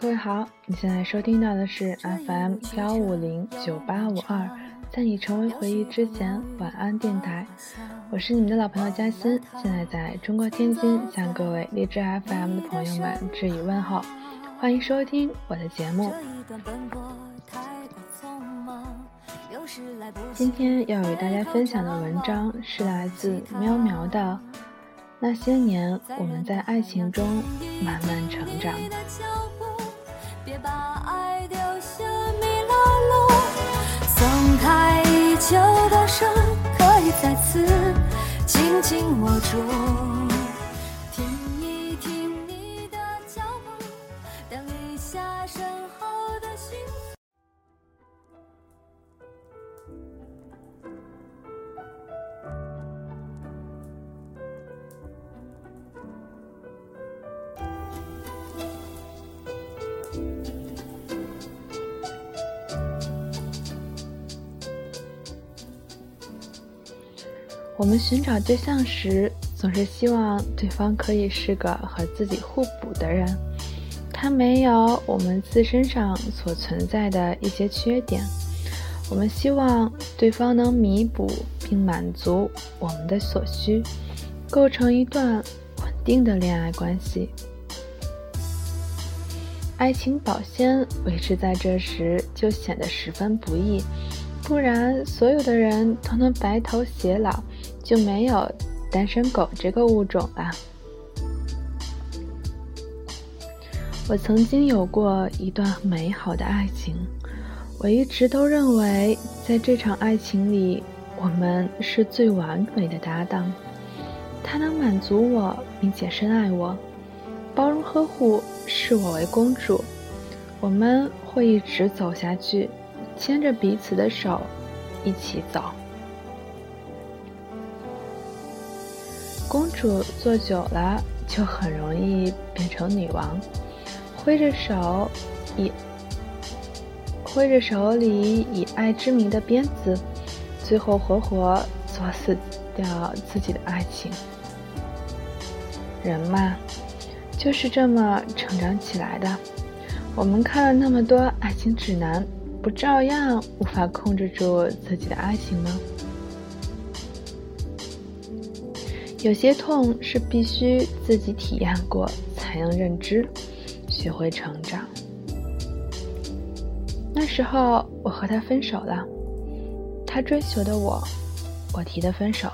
各位好，你现在收听到的是 FM 幺五零九八五二，在你成为回忆之前，晚安电台，我是你们的老朋友嘉欣，现在在中国天津，向各位荔枝 FM 的朋友们致以问候，欢迎收听我的节目。今天要与大家分享的文章是来自喵喵的。那些年，我们在爱情中慢慢成长。别把爱丢下迷了路，松开已久的手，可以再次紧紧握住。我们寻找对象时，总是希望对方可以是个和自己互补的人，他没有我们自身上所存在的一些缺点。我们希望对方能弥补并满足我们的所需，构成一段稳定的恋爱关系。爱情保鲜维持在这时就显得十分不易，不然所有的人都能白头偕老。就没有单身狗这个物种了。我曾经有过一段美好的爱情，我一直都认为，在这场爱情里，我们是最完美的搭档。他能满足我，并且深爱我，包容呵护，视我为公主。我们会一直走下去，牵着彼此的手，一起走。公主坐久了，就很容易变成女王，挥着手，以挥着手里以爱之名的鞭子，最后活活作死掉自己的爱情。人嘛，就是这么成长起来的。我们看了那么多爱情指南，不照样无法控制住自己的爱情吗？有些痛是必须自己体验过才能认知，学会成长。那时候我和他分手了，他追求的我，我提的分手。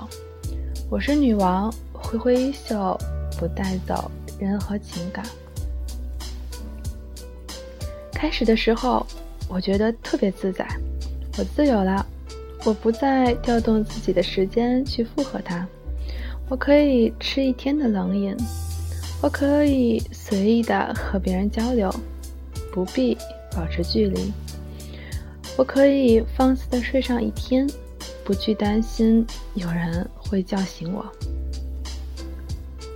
我是女王，挥挥衣袖，不带走任何情感。开始的时候，我觉得特别自在，我自由了，我不再调动自己的时间去附和他。我可以吃一天的冷饮，我可以随意的和别人交流，不必保持距离。我可以放肆的睡上一天，不去担心有人会叫醒我。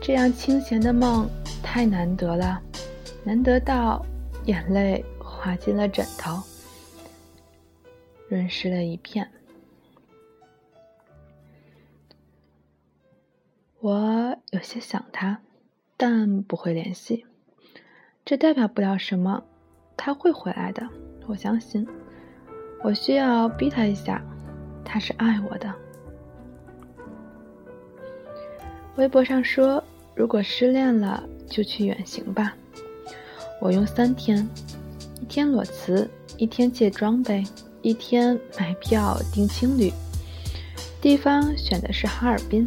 这样清闲的梦太难得了，难得到眼泪滑进了枕头，润湿了一片。我有些想他，但不会联系。这代表不了什么，他会回来的，我相信。我需要逼他一下，他是爱我的。微博上说，如果失恋了，就去远行吧。我用三天：一天裸辞，一天借装备，一天买票订青旅。地方选的是哈尔滨。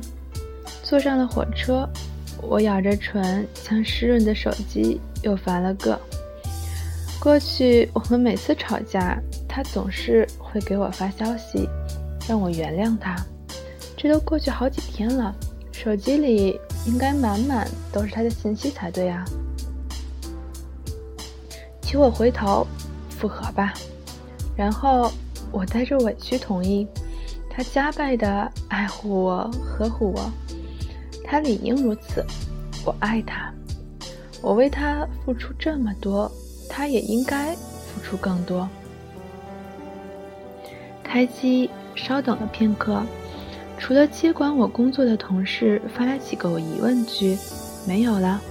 坐上了火车，我咬着唇，将湿润的手机又翻了个。过去我们每次吵架，他总是会给我发消息，让我原谅他。这都过去好几天了，手机里应该满满都是他的信息才对啊。求我回头，复合吧。然后我带着委屈同意，他加倍的爱护我，呵护我。他理应如此，我爱他，我为他付出这么多，他也应该付出更多。开机，稍等了片刻，除了接管我工作的同事发来几个疑问句，没有了，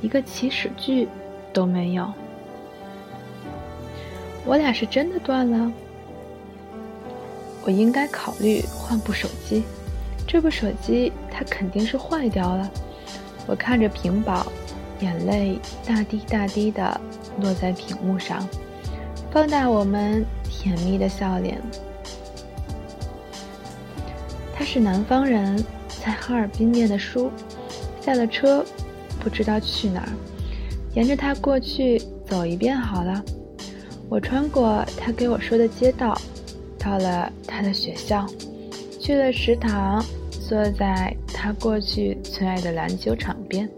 一个起始句都没有。我俩是真的断了。我应该考虑换部手机，这部手机它肯定是坏掉了。我看着屏保，眼泪大滴大滴的落在屏幕上，放大我们甜蜜的笑脸。他是南方人，在哈尔滨念的书，下了车，不知道去哪儿，沿着他过去走一遍好了。我穿过他给我说的街道。到了他的学校，去了食堂，坐在他过去最爱的篮球场边。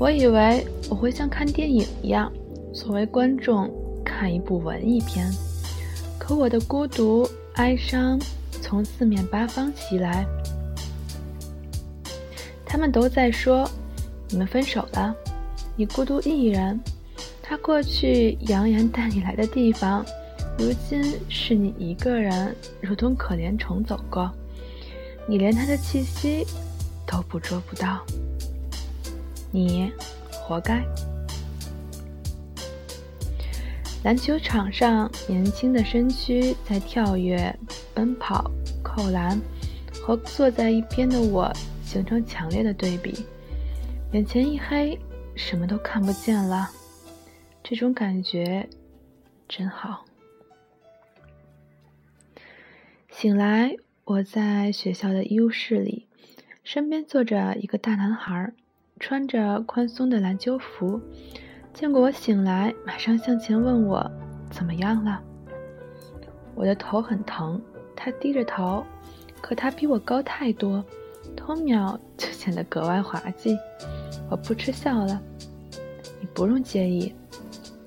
我以为我会像看电影一样，作为观众看一部文艺片。可我的孤独哀伤从四面八方袭来。他们都在说：“你们分手了，你孤独一人。”他过去扬言带你来的地方。如今是你一个人，如同可怜虫走过，你连他的气息都捕捉不到，你活该。篮球场上，年轻的身躯在跳跃、奔跑、扣篮，和坐在一边的我形成强烈的对比。眼前一黑，什么都看不见了，这种感觉真好。醒来，我在学校的医务室里，身边坐着一个大男孩，穿着宽松的篮球服。见过我醒来，马上向前问我怎么样了。我的头很疼，他低着头，可他比我高太多，偷瞄就显得格外滑稽。我扑哧笑了，不用介意，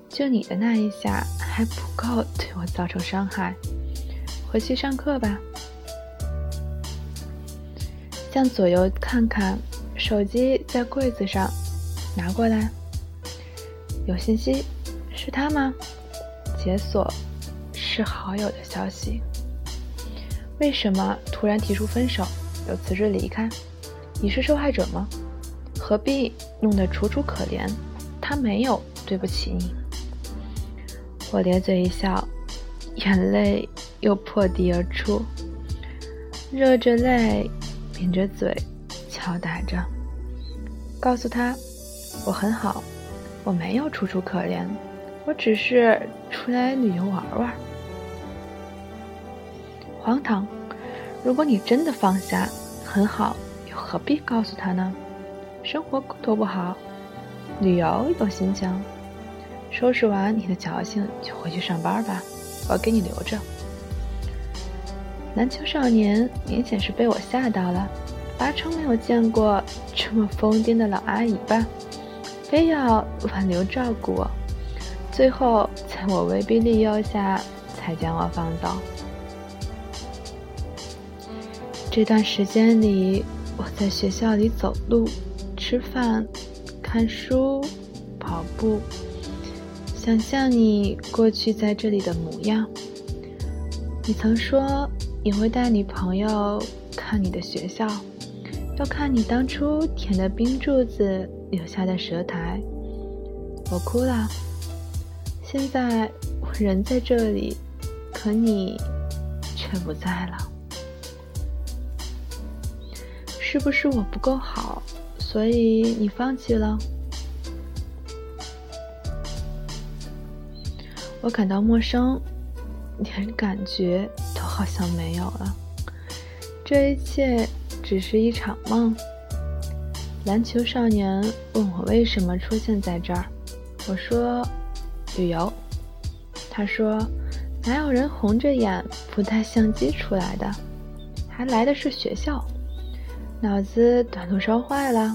就你的那一下还不够对我造成伤害。回去上课吧。向左右看看，手机在柜子上，拿过来。有信息，是他吗？解锁，是好友的消息。为什么突然提出分手，又辞职离开？你是受害者吗？何必弄得楚楚可怜？他没有对不起你。我咧嘴一笑，眼泪。又破涕而出，热着泪，抿着嘴，敲打着，告诉他：“我很好，我没有楚楚可怜，我只是出来旅游玩玩。”荒唐！如果你真的放下，很好，又何必告诉他呢？生活多不好，旅游有心情，收拾完你的矫情就回去上班吧，我给你留着。篮球少年明显是被我吓到了，八成没有见过这么疯癫的老阿姨吧？非要挽留照顾我，最后在我威逼利诱下才将我放走。这段时间里，我在学校里走路、吃饭、看书、跑步，想象你过去在这里的模样。你曾说。你会带女朋友看你的学校，要看你当初舔的冰柱子留下的舌苔。我哭了。现在我人在这里，可你却不在了。是不是我不够好，所以你放弃了？我感到陌生，连感觉都。好像没有了，这一切只是一场梦。篮球少年问我为什么出现在这儿，我说旅游。他说哪有人红着眼不带相机出来的，还来的是学校，脑子短路烧坏了。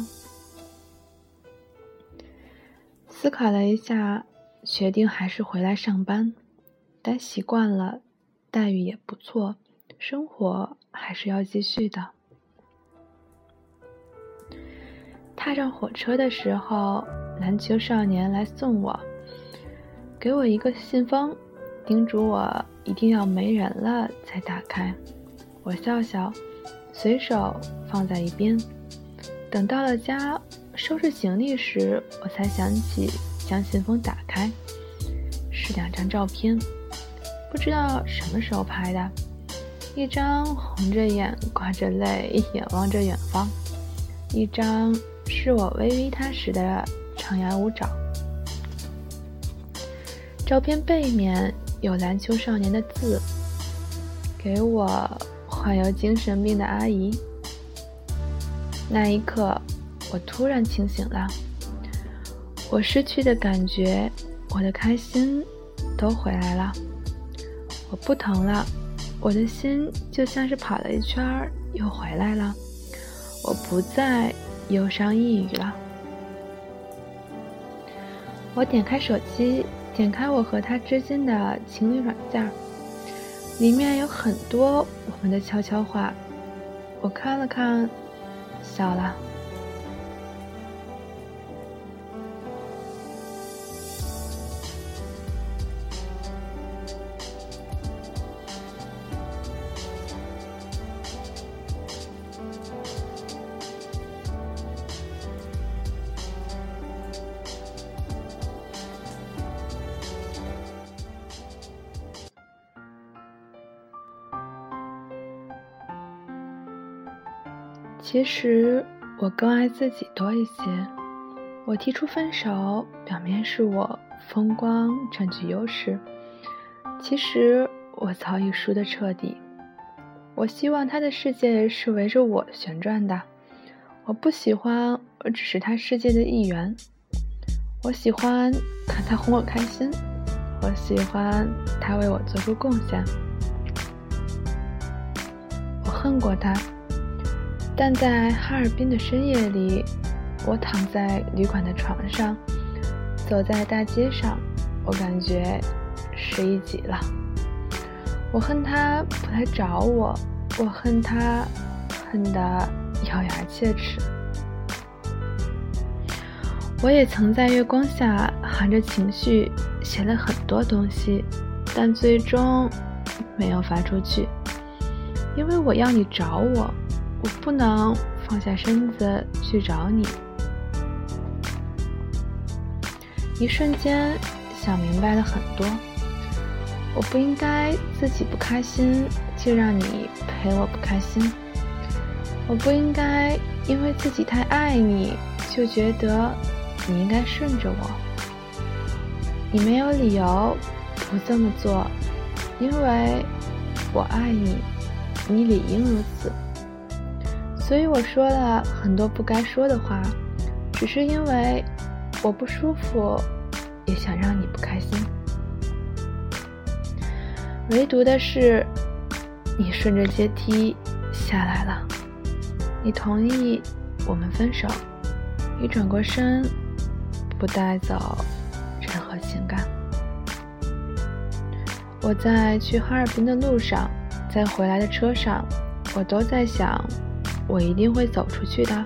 思考了一下，决定还是回来上班，待习惯了。待遇也不错，生活还是要继续的。踏上火车的时候，篮球少年来送我，给我一个信封，叮嘱我一定要没人了才打开。我笑笑，随手放在一边。等到了家，收拾行李时，我才想起将信封打开。是两张照片，不知道什么时候拍的。一张红着眼、挂着泪、眼望着远方；一张是我微微他时的张牙舞爪。照片背面有篮球少年的字，给我患有精神病的阿姨。那一刻，我突然清醒了，我失去的感觉，我的开心，都回来了。我不疼了，我的心就像是跑了一圈儿又回来了。我不再忧伤抑郁了。我点开手机，点开我和他之间的情侣软件，里面有很多我们的悄悄话。我看了看。笑了。其实我更爱自己多一些。我提出分手，表面是我风光占据优势，其实我早已输得彻底。我希望他的世界是围着我旋转的，我不喜欢我只是他世界的一员。我喜欢看他哄我开心，我喜欢他为我做出贡献。我恨过他。但在哈尔滨的深夜里，我躺在旅馆的床上，走在大街上，我感觉失意极了。我恨他不来找我，我恨他恨得咬牙切齿。我也曾在月光下含着情绪写了很多东西，但最终没有发出去，因为我要你找我。我不能放下身子去找你。一瞬间想明白了很多。我不应该自己不开心就让你陪我不开心。我不应该因为自己太爱你就觉得你应该顺着我。你没有理由不这么做，因为我爱你，你理应如此。所以我说了很多不该说的话，只是因为我不舒服，也想让你不开心。唯独的是，你顺着阶梯下来了，你同意我们分手，你转过身，不带走任何情感。我在去哈尔滨的路上，在回来的车上，我都在想。我一定会走出去的，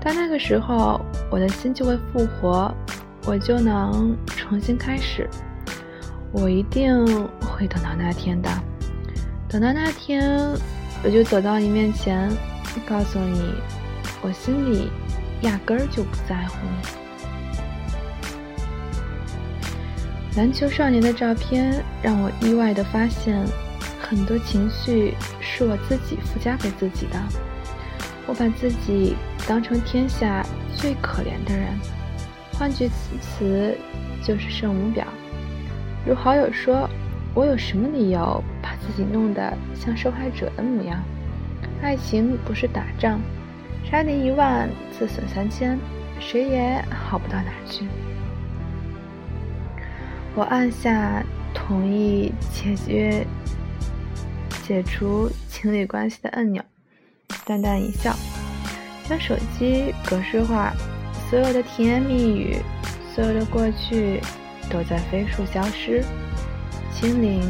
到那个时候，我的心就会复活，我就能重新开始。我一定会等到那天的，等到那天，我就走到你面前，告诉你，我心里压根儿就不在乎你。篮球少年的照片让我意外的发现。很多情绪是我自己附加给自己的，我把自己当成天下最可怜的人，换句此词就是圣母婊。如好友说，我有什么理由把自己弄得像受害者的模样？爱情不是打仗，杀敌一万，自损三千，谁也好不到哪去。我按下同意解决。解除情侣关系的按钮，淡淡一笑，将手机格式化，所有的甜言蜜语，所有的过去，都在飞速消失，心灵，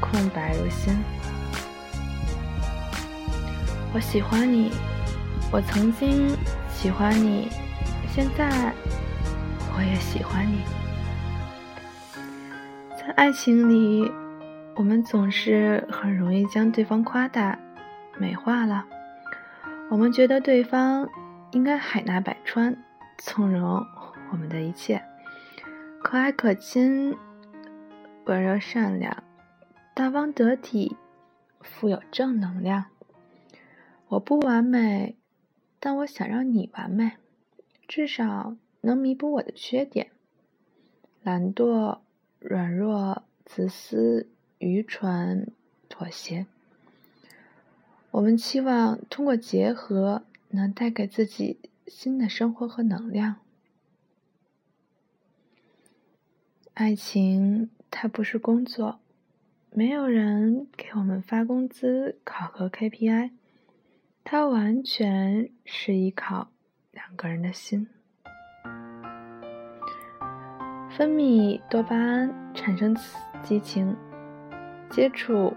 空白如新。我喜欢你，我曾经喜欢你，现在我也喜欢你，在爱情里。我们总是很容易将对方夸大、美化了。我们觉得对方应该海纳百川，纵容我们的一切，可爱可亲，温柔善良、大方得体、富有正能量。我不完美，但我想让你完美，至少能弥补我的缺点：懒惰、软弱、自私、愚蠢、妥协。我们期望通过结合，能带给自己新的生活和能量。爱情它不是工作，没有人给我们发工资、考核 KPI，它完全是依靠两个人的心。分泌多巴胺，产生激情，接触，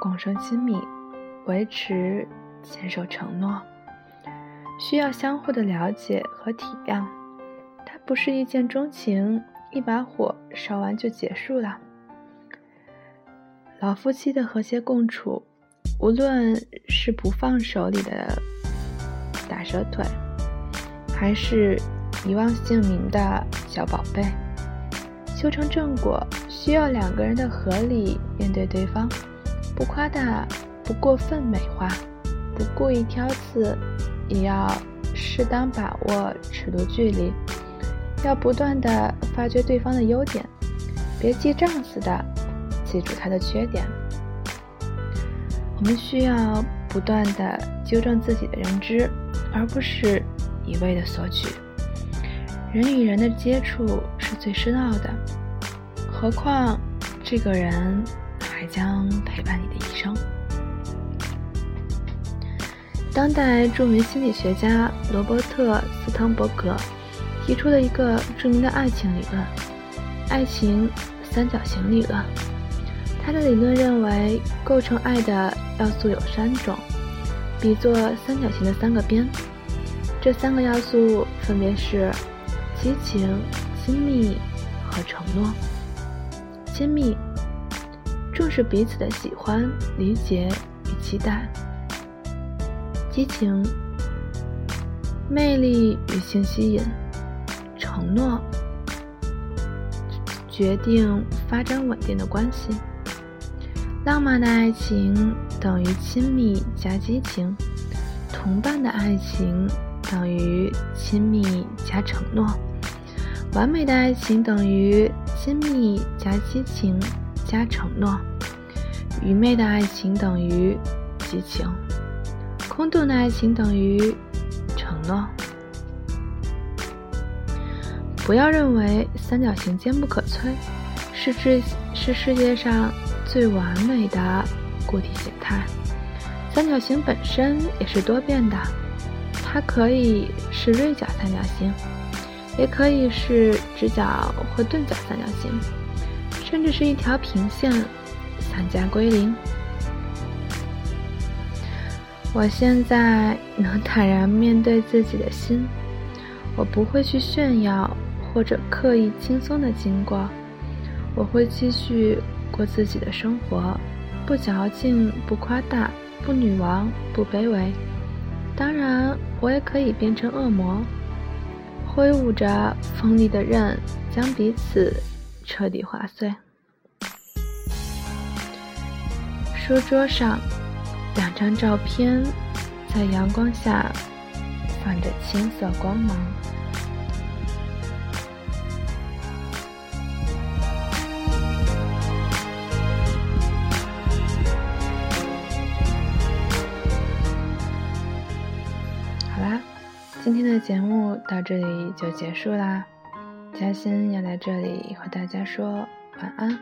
共生亲密。维持、坚守承诺，需要相互的了解和体谅。它不是一见钟情，一把火烧完就结束了。老夫妻的和谐共处，无论是不放手里的打蛇腿，还是遗忘姓名的小宝贝，修成正果需要两个人的合理面对对方，不夸大。不过分美化，不故意挑刺，也要适当把握尺度距离。要不断的发掘对方的优点，别记账似的记住他的缺点。我们需要不断的纠正自己的认知，而不是一味的索取。人与人的接触是最深奥的，何况这个人还将陪伴你的一生。当代著名心理学家罗伯特·斯滕伯格提出了一个著名的爱情理论——爱情三角形理论。他的理论认为，构成爱的要素有三种，比作三角形的三个边。这三个要素分别是激情、亲密和承诺。亲密，重视彼此的喜欢、理解与期待。激情、魅力与性吸引、承诺，决定发展稳定的关系。浪漫的爱情等于亲密加激情，同伴的爱情等于亲密加承诺，完美的爱情等于亲密加激情加承诺，愚昧的爱情等于激情。空洞的爱情等于承诺。不要认为三角形坚不可摧，是世是世界上最完美的固体形态。三角形本身也是多变的，它可以是锐角三角形，也可以是直角或钝角三角形，甚至是一条平线，三加归零。我现在能坦然面对自己的心，我不会去炫耀或者刻意轻松的经过，我会继续过自己的生活，不矫情，不夸大，不女王，不卑微。当然，我也可以变成恶魔，挥舞着锋利的刃，将彼此彻底划碎。书桌上。两张照片在阳光下泛着青色光芒。好啦，今天的节目到这里就结束啦。嘉欣要来这里和大家说晚安，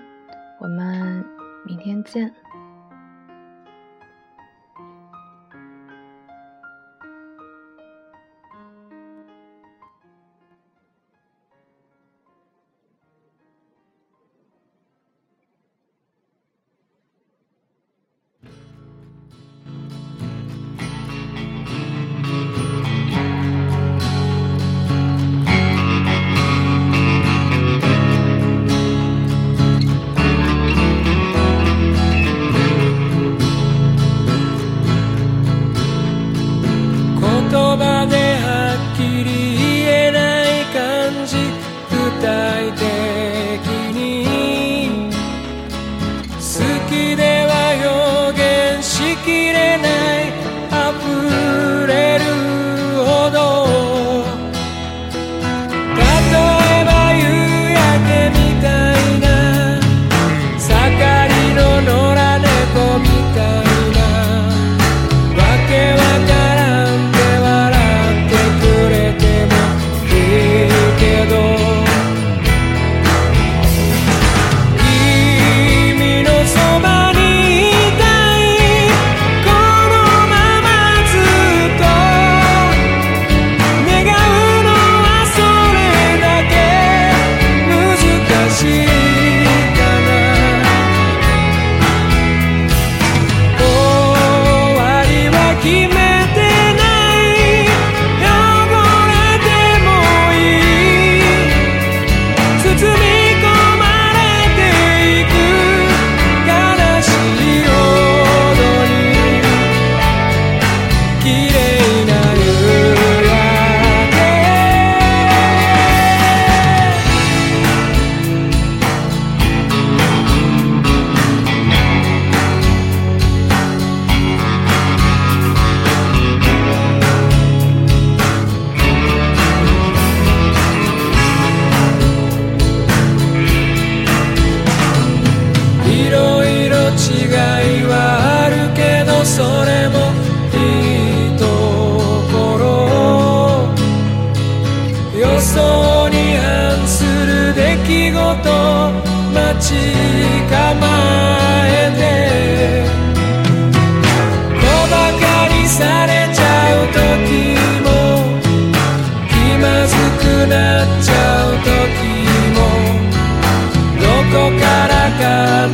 我们明天见。事待ち構えて。小馬鹿にされちゃう時も気まずくなっちゃう時もどこからか温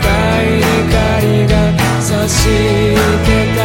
かい光が差してた。